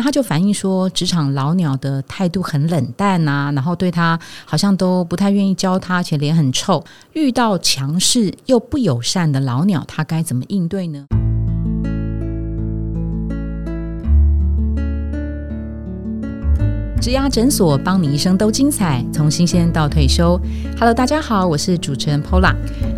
那他就反映说，职场老鸟的态度很冷淡啊，然后对他好像都不太愿意教他，而且脸很臭。遇到强势又不友善的老鸟，他该怎么应对呢？植牙诊所帮你一生都精彩，从新鲜到退休。Hello，大家好，我是主持人 Pola。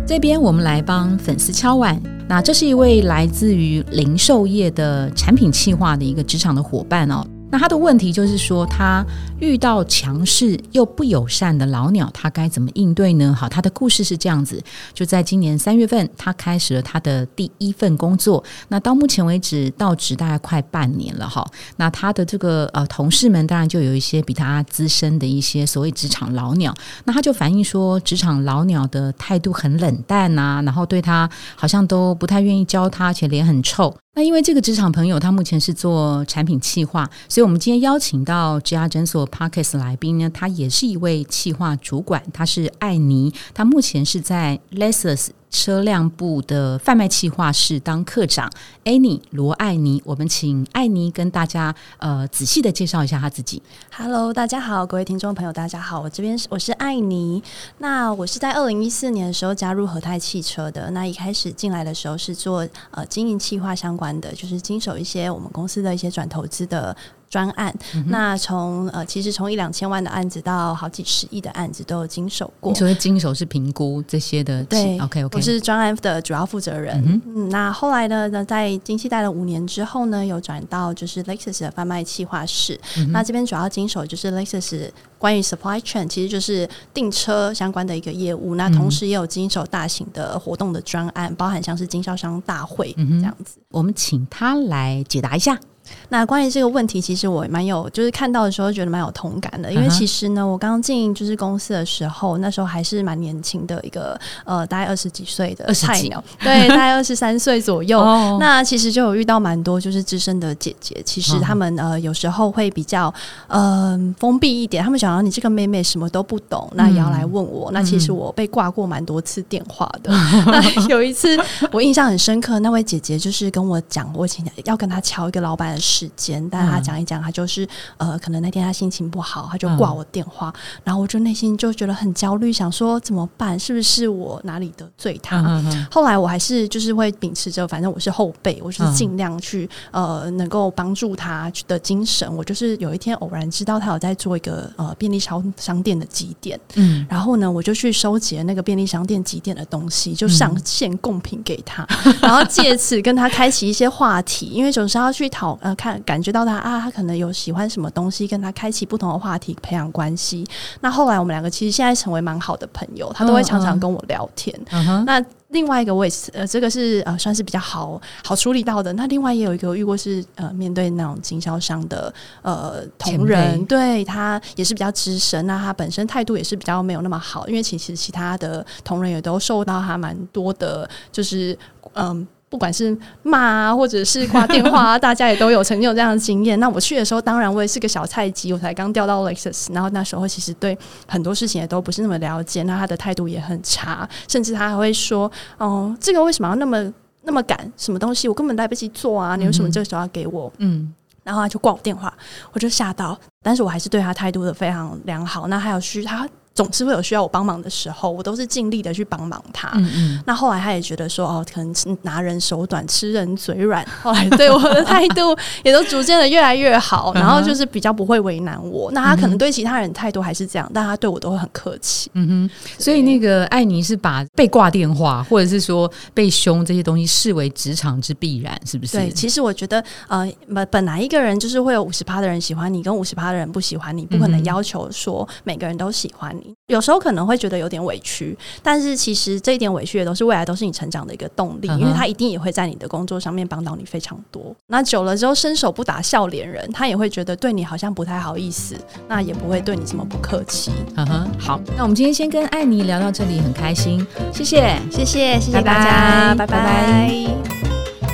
这边我们来帮粉丝敲碗。那这是一位来自于零售业的产品企划的一个职场的伙伴哦。那他的问题就是说，他遇到强势又不友善的老鸟，他该怎么应对呢？好，他的故事是这样子：就在今年三月份，他开始了他的第一份工作。那到目前为止，到职大概快半年了哈。那他的这个呃同事们，当然就有一些比他资深的一些所谓职场老鸟。那他就反映说，职场老鸟的态度很冷淡啊，然后对他好像都不太愿意教他，而且脸很臭。那因为这个职场朋友，他目前是做产品企划，所以我们今天邀请到 G R 诊所 Parkes 来宾呢，他也是一位企划主管，他是艾尼，他目前是在 Lessers。车辆部的贩卖企划室当科长，Annie 罗艾妮，我们请艾妮跟大家呃仔细的介绍一下她自己。Hello，大家好，各位听众朋友，大家好，我这边是我是艾妮。那我是在二零一四年的时候加入和泰汽车的。那一开始进来的时候是做呃经营企划相关的，就是经手一些我们公司的一些转投资的。专案，那从呃，其实从一两千万的案子到好几十亿的案子都有经手过。所谓经手是评估这些的，对，OK OK，我是专案的主要负责人。嗯，那后来呢，呢在经济待了五年之后呢，有转到就是 Lexus 的贩卖企划室。那这边主要经手就是 Lexus 关于 supply chain，其实就是订车相关的一个业务。那同时也有经手大型的活动的专案，包含像是经销商大会这样子。我们请他来解答一下。那关于这个问题，其实我蛮有，就是看到的时候觉得蛮有同感的。因为其实呢，我刚进就是公司的时候，那时候还是蛮年轻的一个呃，大概二十几岁的菜鸟，对，大概二十三岁左右。那其实就有遇到蛮多就是资深的姐姐，其实他们呃有时候会比较呃封闭一点，他们想要你这个妹妹什么都不懂，那也要来问我。那其实我被挂过蛮多次电话的。那有一次我印象很深刻，那位姐姐就是跟我讲，我请要跟她敲一个老板。时间，但他讲一讲，他就是呃，可能那天他心情不好，他就挂我电话，然后我就内心就觉得很焦虑，想说怎么办？是不是我哪里得罪他？后来我还是就是会秉持着，反正我是后辈，我就是尽量去呃，能够帮助他的精神。我就是有一天偶然知道他有在做一个呃便利商商店的集点，嗯，然后呢，我就去收集了那个便利商店集点的东西，就上线贡品给他，然后借此跟他开启一些话题，因为总是要去讨。呃，看感觉到他啊，他可能有喜欢什么东西，跟他开启不同的话题，培养关系。那后来我们两个其实现在成为蛮好的朋友，他都会常常跟我聊天。那另外一个我也是，呃，这个是呃算是比较好好处理到的。那另外也有一个遇过是呃面对那种经销商的呃同仁，对他也是比较资深，那他本身态度也是比较没有那么好，因为其实其他的同仁也都受到他蛮多的，就是嗯。不管是骂啊，或者是挂电话啊，大家也都有曾经有这样的经验。那我去的时候，当然我也是个小菜鸡，我才刚调到 Lexus，然后那时候其实对很多事情也都不是那么了解。那他的态度也很差，甚至他还会说：“哦，这个为什么要那么那么赶？什么东西我根本来不及做啊？你为什么这个时候要给我？”嗯，然后他就挂我电话，我就吓到，但是我还是对他态度的非常良好。那还有需他。总是会有需要我帮忙的时候，我都是尽力的去帮忙他。那后来他也觉得说，哦，可能拿人手短，吃人嘴软。后来对我的态度也都逐渐的越来越好，然后就是比较不会为难我。那他可能对其他人态度还是这样，但他对我都会很客气。嗯哼，所以那个艾妮是把被挂电话或者是说被凶这些东西视为职场之必然，是不是？对，其实我觉得，呃，本本来一个人就是会有五十趴的人喜欢你，跟五十趴的人不喜欢你，不可能要求说每个人都喜欢你。有时候可能会觉得有点委屈，但是其实这一点委屈也都是未来都是你成长的一个动力，因为他一定也会在你的工作上面帮到你非常多。那久了之后，伸手不打笑脸人，他也会觉得对你好像不太好意思，那也不会对你这么不客气。嗯哼，好，那我们今天先跟艾妮聊到这里，很开心，谢谢，谢谢，谢谢大家，拜拜。